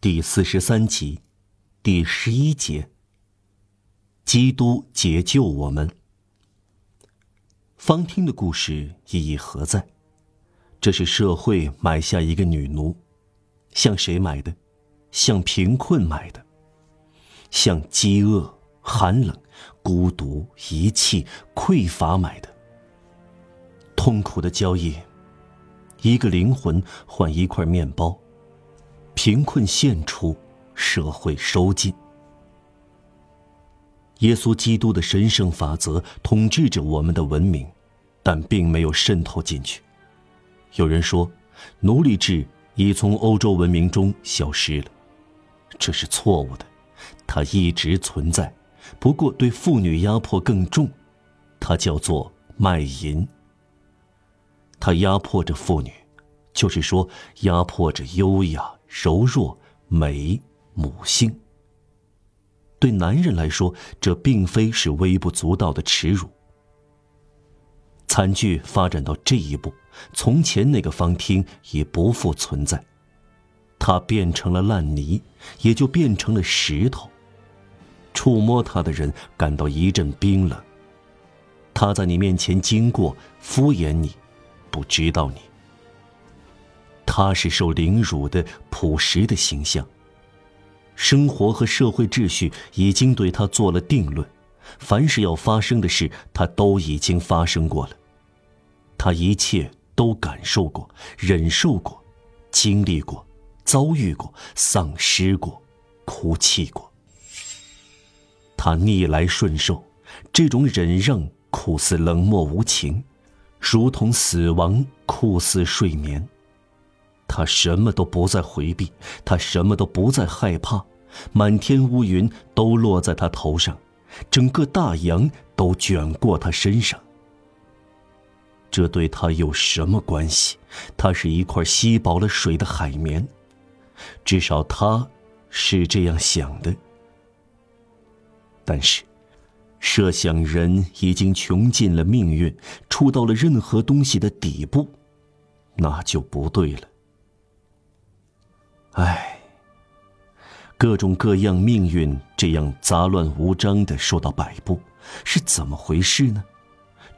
第四十三集，第十一节。基督解救我们。方听的故事意义何在？这是社会买下一个女奴，向谁买的？向贫困买的，向饥饿、寒冷、孤独、遗弃、匮乏买的。痛苦的交易，一个灵魂换一块面包。贫困献出，社会收进。耶稣基督的神圣法则统治着我们的文明，但并没有渗透进去。有人说，奴隶制已从欧洲文明中消失了，这是错误的。它一直存在，不过对妇女压迫更重，它叫做卖淫。它压迫着妇女，就是说，压迫着优雅。柔弱、美、母性。对男人来说，这并非是微不足道的耻辱。惨剧发展到这一步，从前那个方厅已不复存在，它变成了烂泥，也就变成了石头。触摸它的人感到一阵冰冷。他在你面前经过，敷衍你，不知道你。他是受凌辱的朴实的形象。生活和社会秩序已经对他做了定论，凡是要发生的事，他都已经发生过了。他一切都感受过、忍受过、经历过、遭遇过、丧失过、哭泣过。他逆来顺受，这种忍让酷似冷漠无情，如同死亡酷似睡眠。他什么都不再回避，他什么都不再害怕，满天乌云都落在他头上，整个大洋都卷过他身上。这对他有什么关系？他是一块吸饱了水的海绵，至少他是这样想的。但是，设想人已经穷尽了命运，触到了任何东西的底部，那就不对了。唉，各种各样命运这样杂乱无章的受到摆布，是怎么回事呢？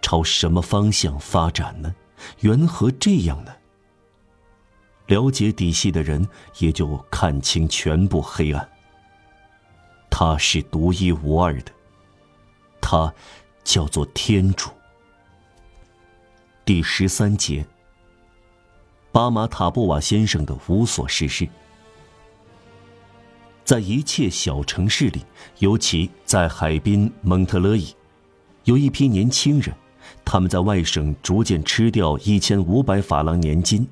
朝什么方向发展呢？缘何这样呢？了解底细的人也就看清全部黑暗。他是独一无二的，他叫做天主。第十三节，巴马塔布瓦先生的无所事事。在一切小城市里，尤其在海滨蒙特勒伊，有一批年轻人，他们在外省逐渐吃掉一千五百法郎年金，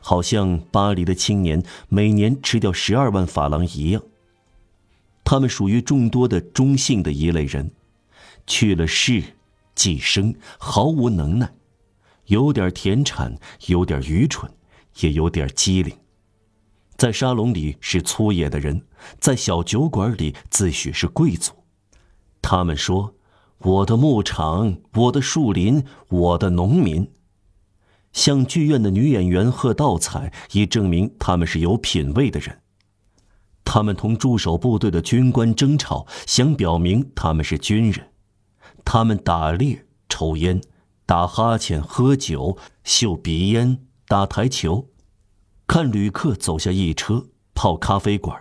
好像巴黎的青年每年吃掉十二万法郎一样。他们属于众多的中性的一类人，去了世，寄生，毫无能耐，有点田产，有点愚蠢，也有点机灵。在沙龙里是粗野的人，在小酒馆里自诩是贵族。他们说：“我的牧场，我的树林，我的农民。”向剧院的女演员喝倒彩，以证明他们是有品位的人。他们同驻守部队的军官争吵，想表明他们是军人。他们打猎、抽烟、打哈欠、喝酒、嗅鼻烟、打台球。看旅客走下一车，泡咖啡馆，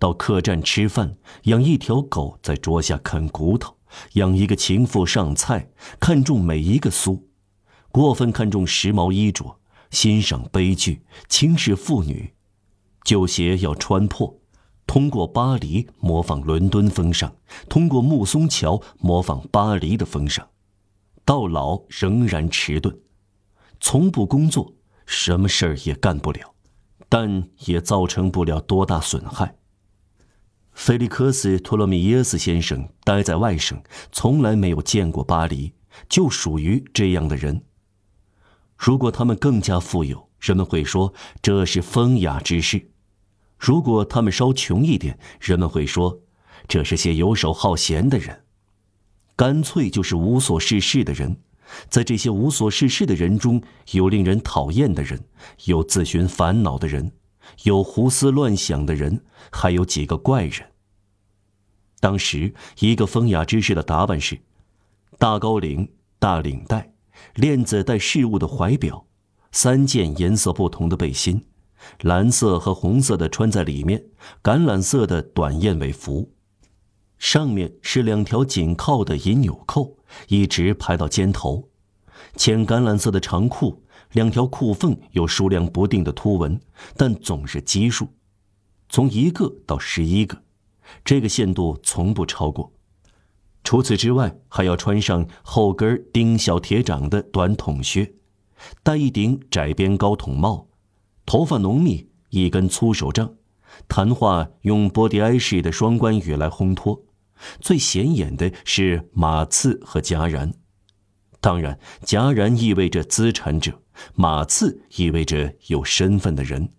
到客栈吃饭，养一条狗在桌下啃骨头，养一个情妇上菜，看重每一个苏，过分看重时髦衣着，欣赏悲剧，轻视妇女，旧鞋要穿破，通过巴黎模仿伦敦风尚，通过木松桥模仿巴黎的风尚，到老仍然迟钝，从不工作，什么事儿也干不了。但也造成不了多大损害。菲利克斯·托洛米耶斯先生待在外省，从来没有见过巴黎，就属于这样的人。如果他们更加富有，人们会说这是风雅之事；如果他们稍穷一点，人们会说这是些游手好闲的人，干脆就是无所事事的人。在这些无所事事的人中，有令人讨厌的人，有自寻烦恼的人，有胡思乱想的人，还有几个怪人。当时，一个风雅之士的打扮是：大高领、大领带、链子带饰物的怀表，三件颜色不同的背心，蓝色和红色的穿在里面，橄榄色的短燕尾服，上面是两条紧靠的银纽扣，一直排到肩头，浅橄榄色的长裤。两条裤缝有数量不定的凸纹，但总是奇数，从一个到十一个，这个限度从不超过。除此之外，还要穿上后跟钉小铁掌的短筒靴，戴一顶窄边高筒帽，头发浓密，一根粗手杖，谈话用波迪埃式的双关语来烘托。最显眼的是马刺和戛然。当然，戛然意味着资产者，马刺意味着有身份的人。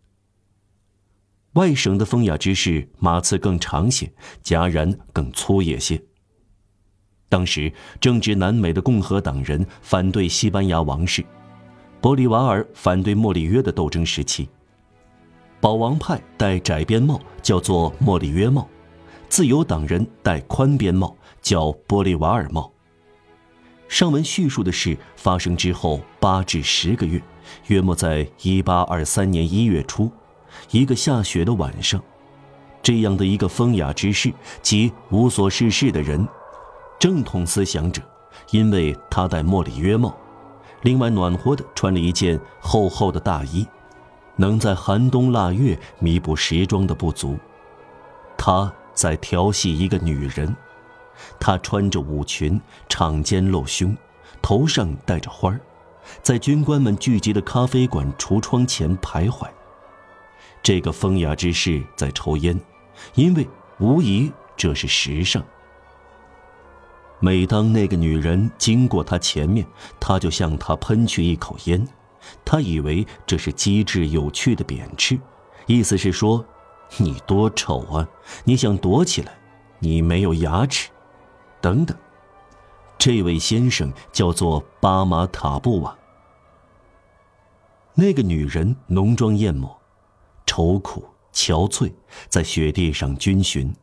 外省的风雅之士，马刺更长些，戛然更粗野些。当时正值南美的共和党人反对西班牙王室，玻利瓦尔反对莫里约的斗争时期。保王派戴窄边帽，叫做莫里约帽；自由党人戴宽边帽，叫玻利瓦尔帽。上文叙述的事发生之后八至十个月，约莫在一八二三年一月初，一个下雪的晚上，这样的一个风雅之士及无所事事的人，正统思想者，因为他戴莫里约帽，另外暖和的穿了一件厚厚的大衣，能在寒冬腊月弥补时装的不足。他在调戏一个女人。她穿着舞裙，敞肩露胸，头上戴着花儿，在军官们聚集的咖啡馆橱窗前徘徊。这个风雅之士在抽烟，因为无疑这是时尚。每当那个女人经过他前面，他就向她喷去一口烟。他以为这是机智有趣的贬斥，意思是说：“你多丑啊！你想躲起来，你没有牙齿。”等等，这位先生叫做巴马塔布瓦。那个女人浓妆艳抹，愁苦憔悴，在雪地上军巡。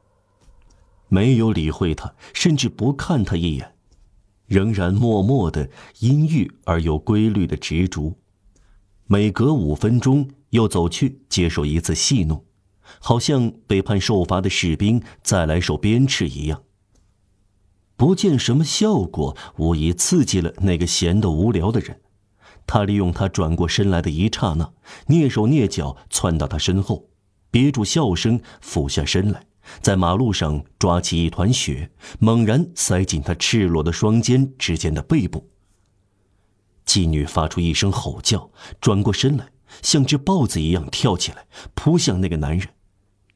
没有理会他，甚至不看他一眼，仍然默默的阴郁而有规律的执着。每隔五分钟又走去接受一次戏弄，好像被判受罚的士兵再来受鞭笞一样。不见什么效果，无疑刺激了那个闲得无聊的人。他利用他转过身来的一刹那，蹑手蹑脚窜到他身后，憋住笑声，俯下身来，在马路上抓起一团雪，猛然塞进他赤裸的双肩之间的背部。妓女发出一声吼叫，转过身来，像只豹子一样跳起来，扑向那个男人，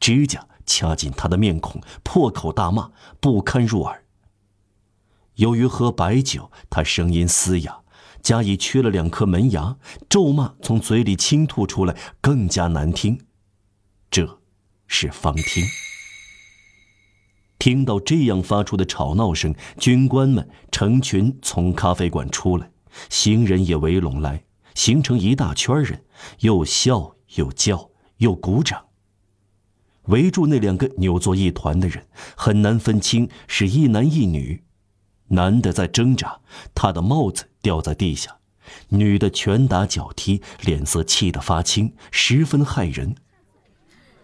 指甲掐紧他的面孔，破口大骂，不堪入耳。由于喝白酒，他声音嘶哑，加以缺了两颗门牙，咒骂从嘴里倾吐出来，更加难听。这，是方听。听到这样发出的吵闹声，军官们成群从咖啡馆出来，行人也围拢来，形成一大圈人，又笑又叫又鼓掌。围住那两个扭作一团的人，很难分清是一男一女。男的在挣扎，他的帽子掉在地下；女的拳打脚踢，脸色气得发青，十分骇人。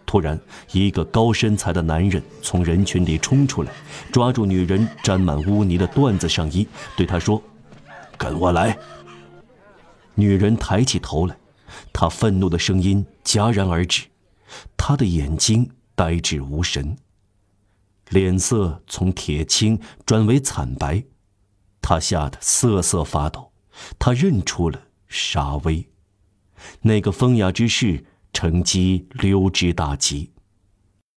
突然，一个高身材的男人从人群里冲出来，抓住女人沾满污泥的缎子上衣，对她说：“跟我来。”女人抬起头来，她愤怒的声音戛然而止，他的眼睛呆滞无神。脸色从铁青转为惨白，他吓得瑟瑟发抖。他认出了沙威，那个风雅之士，乘机溜之大吉。